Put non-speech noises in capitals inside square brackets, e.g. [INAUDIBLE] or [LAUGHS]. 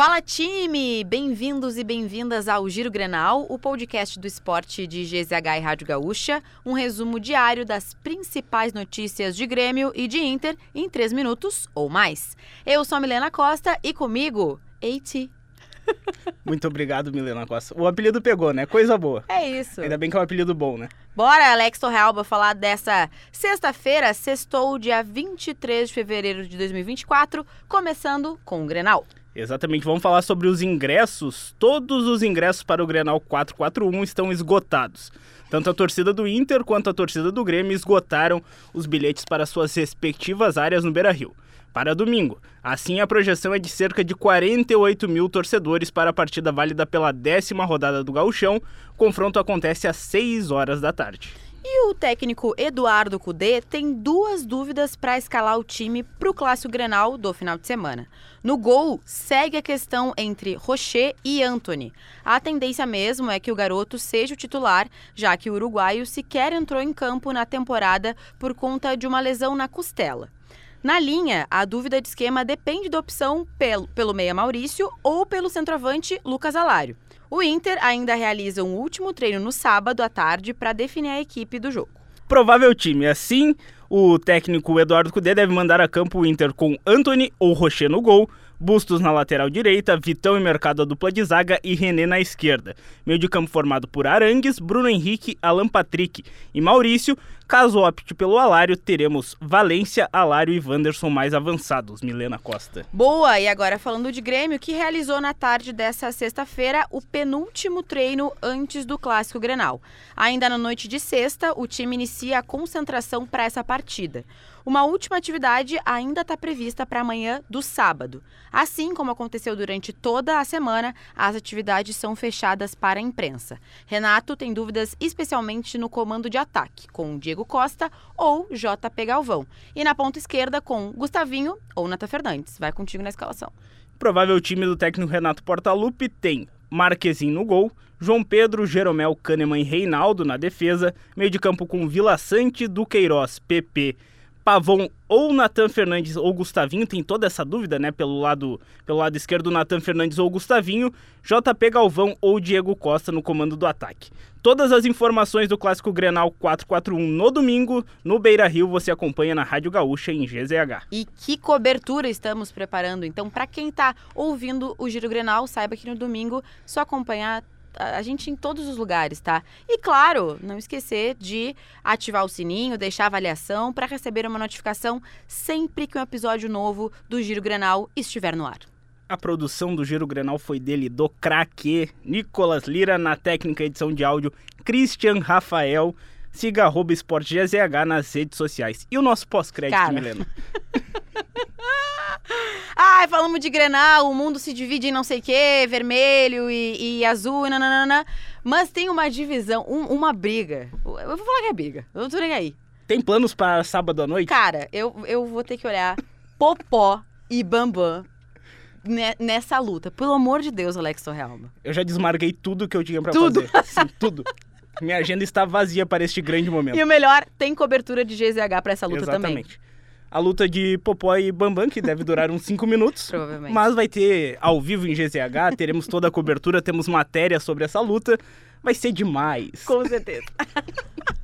Fala time! Bem-vindos e bem-vindas ao Giro Grenal, o podcast do esporte de GZH e Rádio Gaúcha, um resumo diário das principais notícias de Grêmio e de Inter em três minutos ou mais. Eu sou a Milena Costa e comigo, Eiti. [LAUGHS] Muito obrigado, Milena Costa. O apelido pegou, né? Coisa boa. É isso. Ainda bem que é um apelido bom, né? Bora, Alex Torrealba, falar dessa sexta-feira, sextou, dia 23 de fevereiro de 2024, começando com o Grenal. Exatamente, vamos falar sobre os ingressos. Todos os ingressos para o Grenal 441 estão esgotados. Tanto a torcida do Inter quanto a torcida do Grêmio esgotaram os bilhetes para suas respectivas áreas no Beira-Rio. Para domingo. Assim, a projeção é de cerca de 48 mil torcedores para a partida válida pela décima rodada do Gauchão. O confronto acontece às 6 horas da tarde. E o técnico Eduardo Cudê tem duas dúvidas para escalar o time para o Clássico Grenal do final de semana. No gol, segue a questão entre Rocher e Anthony. A tendência mesmo é que o garoto seja o titular, já que o uruguaio sequer entrou em campo na temporada por conta de uma lesão na costela. Na linha, a dúvida de esquema depende da opção pelo, pelo meia Maurício ou pelo centroavante Lucas Alário. O Inter ainda realiza um último treino no sábado à tarde para definir a equipe do jogo. Provável time. Assim, o técnico Eduardo Cudê deve mandar a campo o Inter com Anthony ou Rocher no gol, Bustos na lateral direita, Vitão e Mercado a dupla de zaga e René na esquerda. Meio de campo formado por Arangues, Bruno Henrique, Alan Patrick e Maurício. Caso opte pelo Alário, teremos Valência, Alário e Wanderson mais avançados. Milena Costa. Boa! E agora falando de Grêmio, que realizou na tarde dessa sexta-feira o penúltimo treino antes do Clássico Grenal. Ainda na noite de sexta, o time inicia a concentração para essa partida. Uma última atividade ainda está prevista para amanhã do sábado. Assim como aconteceu durante toda a semana, as atividades são fechadas para a imprensa. Renato tem dúvidas especialmente no comando de ataque, com Diego Costa ou JP Galvão. E na ponta esquerda com Gustavinho ou Nata Fernandes. Vai contigo na escalação. Provável time do técnico Renato Portaluppi tem Marquezinho no gol, João Pedro, Jeromel, Kahneman e Reinaldo na defesa, meio de campo com Vila Sante, Duqueiroz, PP Pavon ou Natan Fernandes ou Gustavinho, tem toda essa dúvida, né? Pelo lado, pelo lado esquerdo, Natan Fernandes ou Gustavinho, JP Galvão ou Diego Costa no comando do ataque. Todas as informações do Clássico Grenal 441 no domingo, no Beira Rio, você acompanha na Rádio Gaúcha em GZH. E que cobertura estamos preparando? Então, para quem está ouvindo o Giro Grenal, saiba que no domingo só acompanhar a gente em todos os lugares, tá? E claro, não esquecer de ativar o sininho, deixar a avaliação para receber uma notificação sempre que um episódio novo do Giro Grenal estiver no ar. A produção do Giro Grenal foi dele, do craque Nicolas Lira, na técnica edição de áudio Christian Rafael. Siga arroba Esporte GZH nas redes sociais. E o nosso pós-crédito, Milena? [LAUGHS] Ai, falamos de Grenal, o mundo se divide em não sei o quê, vermelho e, e azul e nananana. Mas tem uma divisão, um, uma briga. Eu vou falar que é briga, eu não tô nem aí. Tem planos para sábado à noite? Cara, eu, eu vou ter que olhar Popó e Bambam nessa luta. Pelo amor de Deus, Alex Torrealba. Eu já desmarguei tudo que eu tinha pra tudo. fazer. Sim, tudo. Minha agenda está vazia para este grande momento. E o melhor, tem cobertura de GZH para essa luta Exatamente. também. Exatamente a luta de Popó e Bambam, que deve durar uns 5 minutos. [LAUGHS] Provavelmente. Mas vai ter ao vivo em GZH, teremos toda a cobertura, temos matéria sobre essa luta. Vai ser demais. Com certeza. [LAUGHS]